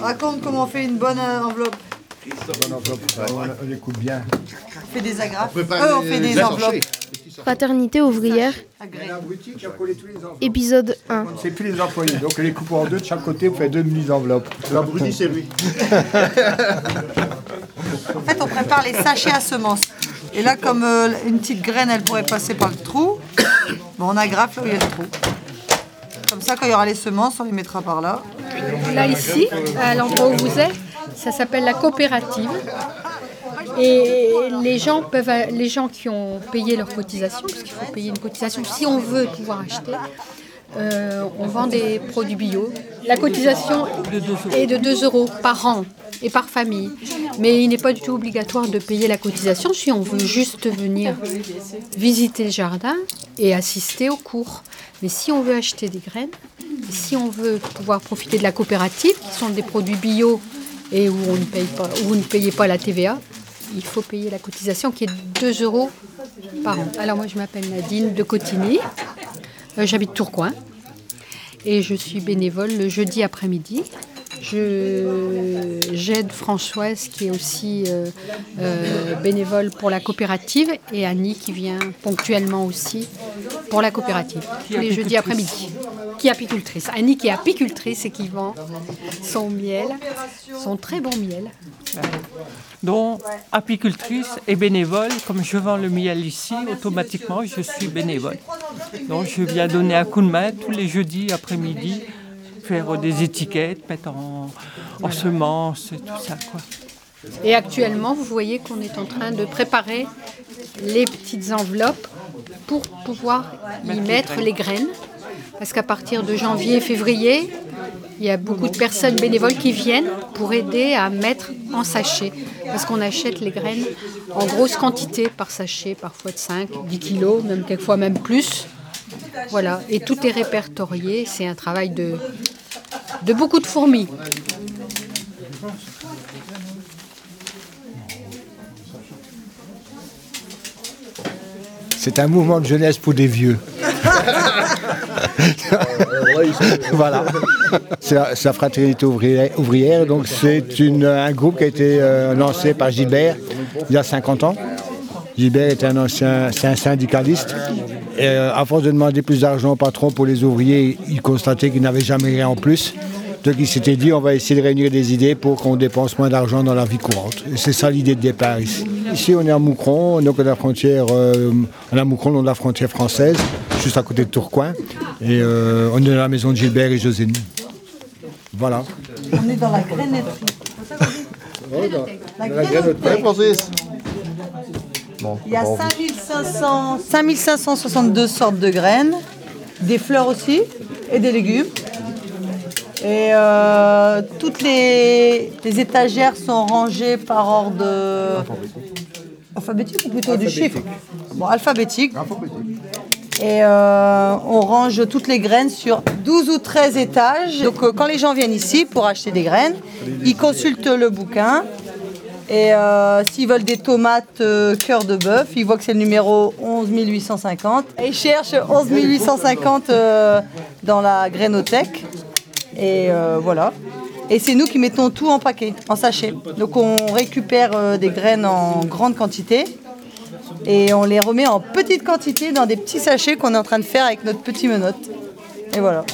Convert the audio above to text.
Raconte comment on fait une bonne euh, enveloppe. Bonne enveloppe, on, on les coupe bien. On fait des agrafes. Euh, on fait des enveloppes. Fraternité ouvrière, agrès. La boutique qui a collé tous les enveloppes. épisode 1. C'est plus les employés, donc les coupes en deux de chaque côté, vous faites deux mini-enveloppes. L'abruti, c'est lui. En fait, on prépare les sachets à semences. Et là, comme euh, une petite graine, elle pourrait passer par le trou, on agrafe là il y a le trou. Comme ça, quand il y aura les semences, on les mettra par là. Là, ici, à l'endroit où vous êtes, ça s'appelle la coopérative. Et les gens, peuvent, les gens qui ont payé leur cotisation, parce qu'il faut payer une cotisation si on veut pouvoir acheter, euh, on vend des produits bio. La cotisation est de 2 euros par an et par famille. Mais il n'est pas du tout obligatoire de payer la cotisation si on veut juste venir visiter le jardin et assister aux cours. Mais si on veut acheter des graines, si on veut pouvoir profiter de la coopérative, qui sont des produits bio et où, on ne paye pas, où vous ne payez pas la TVA, il faut payer la cotisation qui est de 2 euros par an. Alors moi je m'appelle Nadine de Cotigny, Euh, j'habite Tourcoing et je suis bénévole le jeudi après-midi. Je- J'aide Françoise qui est aussi euh, euh, bénévole pour la coopérative et Annie qui vient ponctuellement aussi pour la coopérative tous les jeudis après-midi. Qui est apicultrice. Annie qui est apicultrice et qui vend son miel, son très bon miel. dont apicultrice et bénévole. Comme je vends le miel ici, automatiquement, je suis bénévole. Donc, je viens donner un coup de main tous les jeudis après-midi, faire des étiquettes, mettre en, en semences et tout ça. Quoi. Et actuellement, vous voyez qu'on est en train de préparer les petites enveloppes pour pouvoir y mettre les graines. Parce qu'à partir de janvier, février, il y a beaucoup de personnes bénévoles qui viennent pour aider à mettre en sachet. Parce qu'on achète les graines en grosse quantité par sachet, parfois de 5, 10 kilos, même quelquefois même plus. Voilà, et tout est répertorié. C'est un travail de, de beaucoup de fourmis. C'est un mouvement de jeunesse pour des vieux. voilà. C'est la, fraternité ouvrière, donc c'est un groupe qui a été euh, lancé par Gilbert il y a 50 ans. Gilbert était un ancien syndicaliste. Euh, à force de demander plus d'argent au patron pour les ouvriers, il constatait qu'il n'avait jamais rien en plus. Donc il s'était dit on va essayer de réunir des idées pour qu'on dépense moins d'argent dans la vie courante. C'est ça l'idée de départ ici. Ici on est à Moucron, donc à la frontière, euh, on est à Moucron, de la frontière française, juste à côté de Tourcoing. Et euh, on est dans la maison de Gilbert et Josine. Voilà. On est dans la grainetterie. La grainotech. Francis Il y a 5500, 5562 sortes de graines, des fleurs aussi et des légumes. Et euh, toutes les, les étagères sont rangées par ordre alphabétique ou plutôt du chiffre? Bon, alphabétique. Et euh, on range toutes les graines sur 12 ou 13 étages. Donc euh, quand les gens viennent ici pour acheter des graines, ils consultent le bouquin. Et euh, s'ils veulent des tomates cœur de bœuf, ils voient que c'est le numéro 11 850. Et ils cherchent 11 850 euh, dans la grainothèque. Et voilà. Et c'est nous qui mettons tout en paquet, en sachet. Donc on récupère des graines en grande quantité et on les remet en petite quantité dans des petits sachets qu'on est en train de faire avec notre petit menotte. Et voilà.